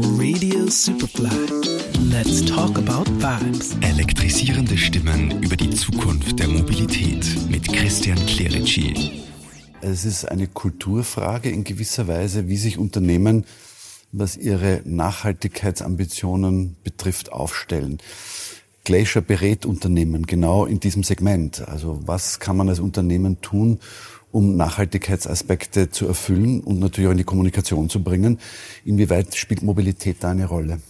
Radio Superfly. Let's talk about vibes. Elektrisierende Stimmen über die Zukunft der Mobilität mit Christian Clerici. Es ist eine Kulturfrage in gewisser Weise, wie sich Unternehmen, was ihre Nachhaltigkeitsambitionen betrifft, aufstellen. Glacier berät Unternehmen genau in diesem Segment. Also was kann man als Unternehmen tun, um Nachhaltigkeitsaspekte zu erfüllen und natürlich auch in die Kommunikation zu bringen. Inwieweit spielt Mobilität da eine Rolle?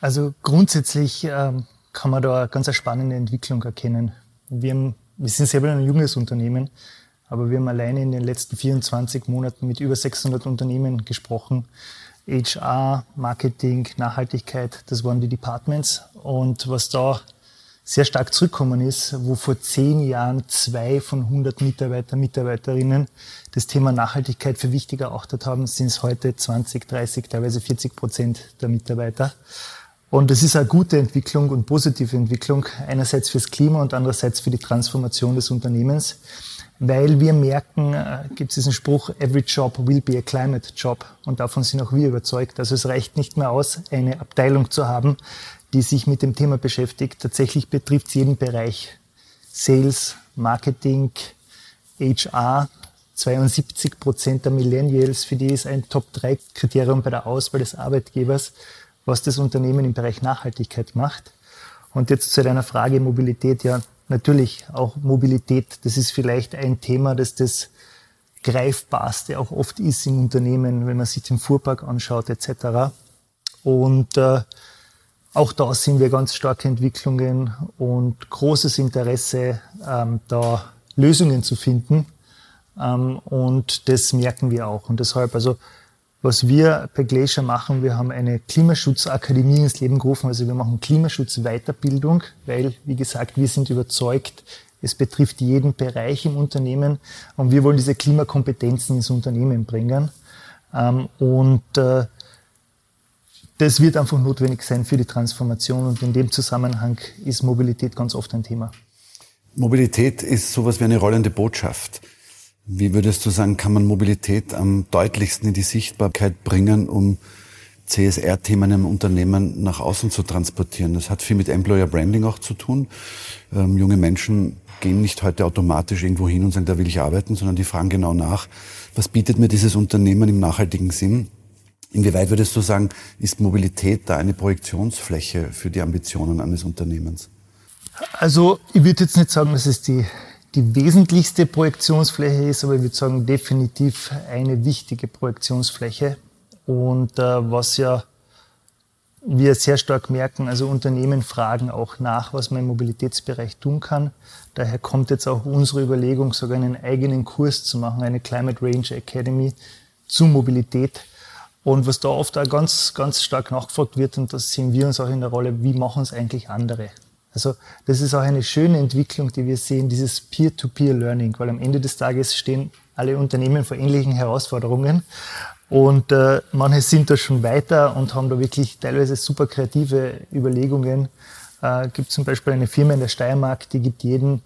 Also grundsätzlich ähm, kann man da eine ganz spannende Entwicklung erkennen. Wir, haben, wir sind selber ein junges Unternehmen, aber wir haben alleine in den letzten 24 Monaten mit über 600 Unternehmen gesprochen. HR, Marketing, Nachhaltigkeit, das waren die Departments. Und was da sehr stark zurückgekommen ist, wo vor zehn Jahren zwei von 100 Mitarbeiter, Mitarbeiterinnen das Thema Nachhaltigkeit für wichtig erachtet haben, sind es heute 20, 30, teilweise 40 Prozent der Mitarbeiter. Und das ist eine gute Entwicklung und positive Entwicklung, einerseits fürs Klima und andererseits für die Transformation des Unternehmens, weil wir merken, äh, gibt es diesen Spruch, every job will be a climate job. Und davon sind auch wir überzeugt. Also es reicht nicht mehr aus, eine Abteilung zu haben, die sich mit dem Thema beschäftigt. Tatsächlich betrifft es jeden Bereich. Sales, Marketing, HR. 72 Prozent der Millennials, für die ist ein Top-3-Kriterium bei der Auswahl des Arbeitgebers, was das Unternehmen im Bereich Nachhaltigkeit macht. Und jetzt zu deiner Frage Mobilität. Ja, natürlich auch Mobilität. Das ist vielleicht ein Thema, das das greifbarste auch oft ist im Unternehmen, wenn man sich den Fuhrpark anschaut etc. Und äh, auch da sehen wir ganz starke Entwicklungen und großes Interesse, ähm, da Lösungen zu finden. Ähm, und das merken wir auch. Und deshalb, also was wir bei Glacier machen, wir haben eine Klimaschutzakademie ins Leben gerufen. Also wir machen Klimaschutzweiterbildung, weil, wie gesagt, wir sind überzeugt, es betrifft jeden Bereich im Unternehmen und wir wollen diese Klimakompetenzen ins Unternehmen bringen. Ähm, und äh, das wird einfach notwendig sein für die Transformation und in dem Zusammenhang ist Mobilität ganz oft ein Thema. Mobilität ist sowas wie eine rollende Botschaft. Wie würdest du sagen, kann man Mobilität am deutlichsten in die Sichtbarkeit bringen, um CSR-Themen im Unternehmen nach außen zu transportieren? Das hat viel mit Employer Branding auch zu tun. Ähm, junge Menschen gehen nicht heute automatisch irgendwo hin und sagen, da will ich arbeiten, sondern die fragen genau nach, was bietet mir dieses Unternehmen im nachhaltigen Sinn? Inwieweit würdest du sagen, ist Mobilität da eine Projektionsfläche für die Ambitionen eines Unternehmens? Also ich würde jetzt nicht sagen, dass es die, die wesentlichste Projektionsfläche ist, aber ich würde sagen, definitiv eine wichtige Projektionsfläche. Und äh, was ja wir sehr stark merken, also Unternehmen fragen auch nach, was man im Mobilitätsbereich tun kann. Daher kommt jetzt auch unsere Überlegung, sogar einen eigenen Kurs zu machen, eine Climate Range Academy zu Mobilität und was da oft auch ganz, ganz stark nachgefragt wird, und das sehen wir uns auch in der Rolle, wie machen es eigentlich andere? Also das ist auch eine schöne Entwicklung, die wir sehen, dieses Peer-to-Peer-Learning, weil am Ende des Tages stehen alle Unternehmen vor ähnlichen Herausforderungen und äh, manche sind da schon weiter und haben da wirklich teilweise super kreative Überlegungen. Äh, gibt zum Beispiel eine Firma in der Steiermark, die gibt jeden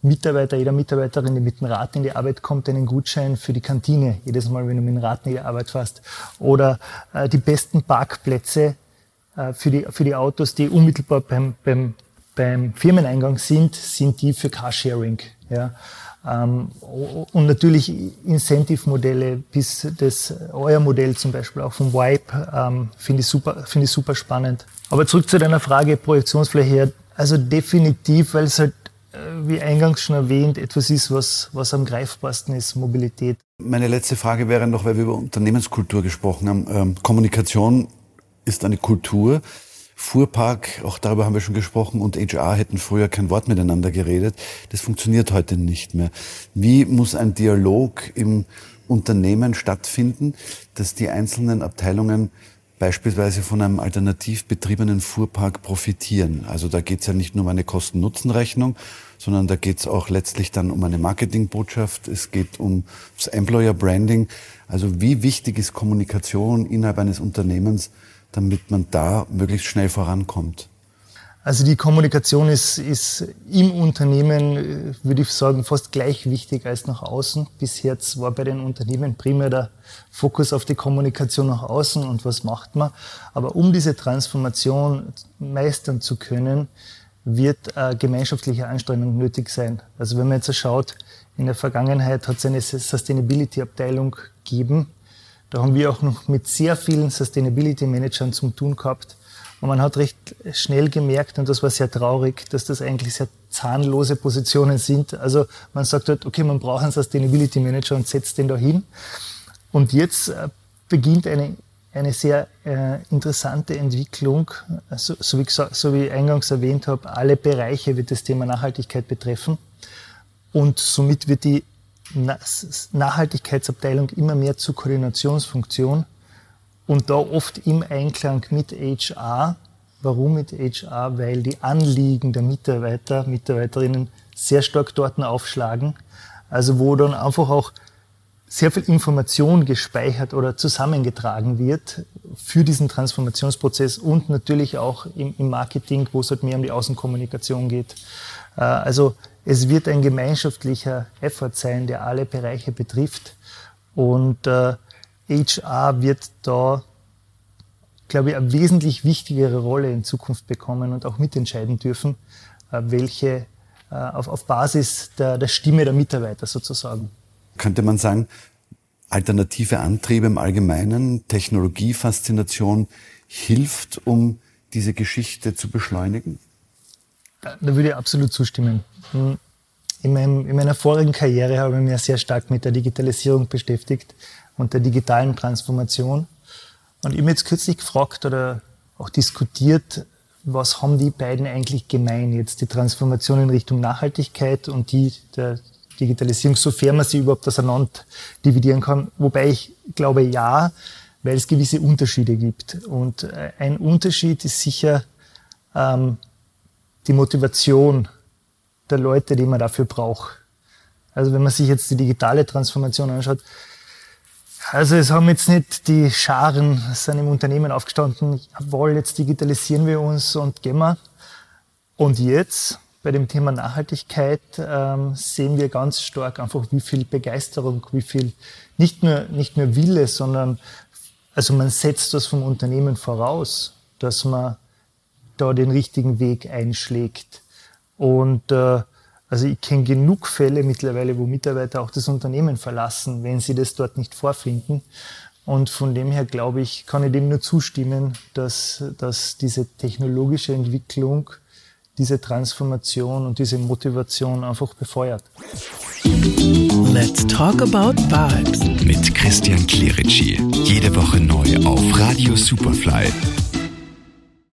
Mitarbeiter, jeder Mitarbeiterin, die mit dem Rad in die Arbeit kommt, einen Gutschein für die Kantine, jedes Mal, wenn du mit dem Rad in die Arbeit fährst. Oder äh, die besten Parkplätze äh, für, die, für die Autos, die unmittelbar beim, beim, beim Firmeneingang sind, sind die für Carsharing. Ja. Ähm, und natürlich Incentive-Modelle, bis das euer Modell zum Beispiel auch vom Wipe, ähm, finde ich super, finde ich super spannend. Aber zurück zu deiner Frage Projektionsfläche. Also definitiv, weil es halt äh, wie eingangs schon erwähnt, etwas ist, was, was am greifbarsten ist, Mobilität. Meine letzte Frage wäre noch, weil wir über Unternehmenskultur gesprochen haben. Ähm, Kommunikation ist eine Kultur. Fuhrpark, auch darüber haben wir schon gesprochen, und HR hätten früher kein Wort miteinander geredet. Das funktioniert heute nicht mehr. Wie muss ein Dialog im Unternehmen stattfinden, dass die einzelnen Abteilungen beispielsweise von einem alternativ betriebenen Fuhrpark profitieren. Also da geht es ja nicht nur um eine Kosten-Nutzen-Rechnung, sondern da geht es auch letztlich dann um eine Marketingbotschaft, es geht um das Employer Branding. Also wie wichtig ist Kommunikation innerhalb eines Unternehmens, damit man da möglichst schnell vorankommt? Also die Kommunikation ist, ist im Unternehmen, äh, würde ich sagen, fast gleich wichtig als nach außen. Bis jetzt war bei den Unternehmen primär der Fokus auf die Kommunikation nach außen und was macht man. Aber um diese Transformation meistern zu können, wird äh, gemeinschaftliche Anstrengung nötig sein. Also wenn man jetzt schaut, in der Vergangenheit hat es eine Sustainability-Abteilung gegeben. Da haben wir auch noch mit sehr vielen Sustainability-Managern zu tun gehabt und man hat recht schnell gemerkt, und das war sehr traurig, dass das eigentlich sehr zahnlose Positionen sind. Also man sagt halt, okay, man braucht einen Sustainability Manager und setzt den da hin. Und jetzt äh, beginnt eine, eine sehr äh, interessante Entwicklung. So, so, wie, so wie ich eingangs erwähnt habe, alle Bereiche wird das Thema Nachhaltigkeit betreffen. Und somit wird die Nachhaltigkeitsabteilung immer mehr zur Koordinationsfunktion und da oft im Einklang mit HR. Warum mit HR? Weil die Anliegen der Mitarbeiter, Mitarbeiterinnen sehr stark dort aufschlagen. Also wo dann einfach auch sehr viel Information gespeichert oder zusammengetragen wird für diesen Transformationsprozess und natürlich auch im, Marketing, wo es halt mehr um die Außenkommunikation geht. Äh, also es wird ein gemeinschaftlicher Effort sein, der alle Bereiche betrifft. Und äh, HR wird da, glaube ich, eine wesentlich wichtigere Rolle in Zukunft bekommen und auch mitentscheiden dürfen, äh, welche äh, auf, auf Basis der, der Stimme der Mitarbeiter sozusagen. Könnte man sagen, alternative Antriebe im Allgemeinen, Technologiefaszination hilft, um diese Geschichte zu beschleunigen? Da würde ich absolut zustimmen. Hm. In, meinem, in meiner vorigen Karriere habe ich mich sehr stark mit der Digitalisierung beschäftigt und der digitalen Transformation. Und ich habe jetzt kürzlich gefragt oder auch diskutiert, was haben die beiden eigentlich gemein jetzt, die Transformation in Richtung Nachhaltigkeit und die der Digitalisierung, sofern man sie überhaupt auseinander dividieren kann. Wobei ich glaube ja, weil es gewisse Unterschiede gibt. Und äh, ein Unterschied ist sicher ähm, die Motivation der Leute, die man dafür braucht. Also wenn man sich jetzt die digitale Transformation anschaut, also es haben jetzt nicht die Scharen, sind im Unternehmen aufgestanden, jawohl, jetzt digitalisieren wir uns und gehen wir. Und jetzt bei dem Thema Nachhaltigkeit ähm, sehen wir ganz stark einfach, wie viel Begeisterung, wie viel nicht nur, nicht nur Wille, sondern also man setzt das vom Unternehmen voraus, dass man da den richtigen Weg einschlägt. Und äh, also ich kenne genug Fälle mittlerweile, wo Mitarbeiter auch das Unternehmen verlassen, wenn sie das dort nicht vorfinden. Und von dem her glaube ich, kann ich dem nur zustimmen, dass, dass diese technologische Entwicklung diese Transformation und diese Motivation einfach befeuert. Let's talk about vibes mit Christian Clerici. Jede Woche neu auf Radio Superfly.